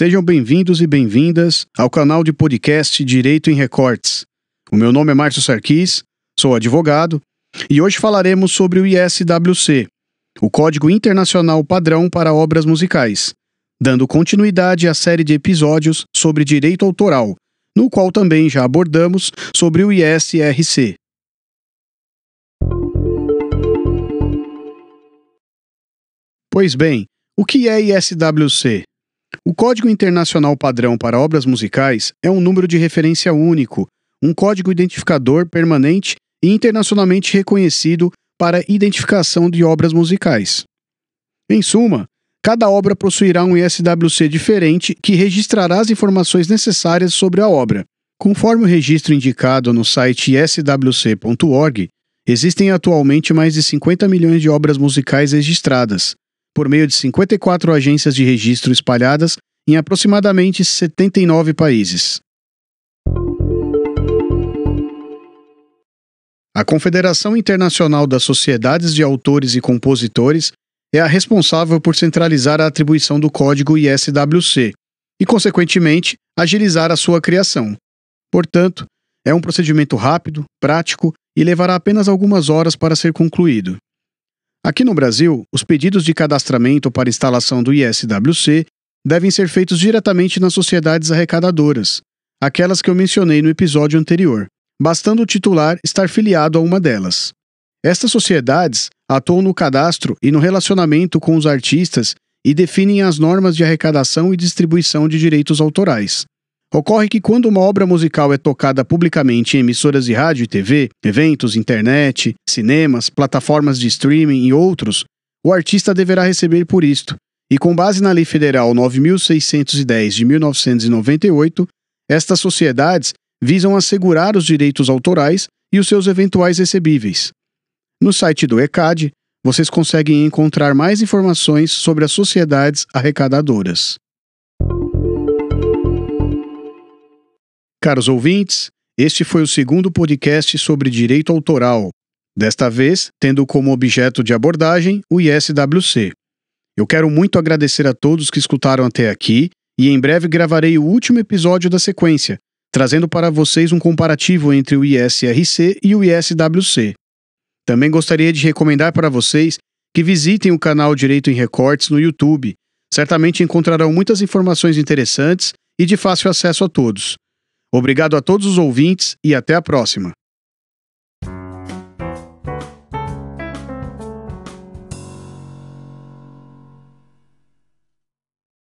Sejam bem-vindos e bem-vindas ao canal de podcast Direito em Recortes. O meu nome é Márcio Sarquis, sou advogado e hoje falaremos sobre o ISWC, o Código Internacional Padrão para Obras Musicais, dando continuidade à série de episódios sobre direito autoral, no qual também já abordamos sobre o ISRC. Pois bem, o que é ISWC? O Código Internacional Padrão para Obras Musicais é um número de referência único, um código identificador permanente e internacionalmente reconhecido para identificação de obras musicais. Em suma, cada obra possuirá um ISWC diferente que registrará as informações necessárias sobre a obra. Conforme o registro indicado no site swc.org, existem atualmente mais de 50 milhões de obras musicais registradas, por meio de 54 agências de registro espalhadas em aproximadamente 79 países. A Confederação Internacional das Sociedades de Autores e Compositores é a responsável por centralizar a atribuição do código ISWC e, consequentemente, agilizar a sua criação. Portanto, é um procedimento rápido, prático e levará apenas algumas horas para ser concluído. Aqui no Brasil, os pedidos de cadastramento para instalação do ISWC devem ser feitos diretamente nas sociedades arrecadadoras, aquelas que eu mencionei no episódio anterior, bastando o titular estar filiado a uma delas. Estas sociedades atuam no cadastro e no relacionamento com os artistas e definem as normas de arrecadação e distribuição de direitos autorais. Ocorre que quando uma obra musical é tocada publicamente em emissoras de rádio e TV, eventos, internet, cinemas, plataformas de streaming e outros, o artista deverá receber por isto. E com base na Lei Federal 9610 de 1998, estas sociedades visam assegurar os direitos autorais e os seus eventuais recebíveis. No site do ECAD, vocês conseguem encontrar mais informações sobre as sociedades arrecadadoras. Caros ouvintes, este foi o segundo podcast sobre direito autoral, desta vez tendo como objeto de abordagem o ISWC. Eu quero muito agradecer a todos que escutaram até aqui e em breve gravarei o último episódio da sequência, trazendo para vocês um comparativo entre o ISRC e o ISWC. Também gostaria de recomendar para vocês que visitem o canal Direito em Recortes no YouTube. Certamente encontrarão muitas informações interessantes e de fácil acesso a todos. Obrigado a todos os ouvintes e até a próxima.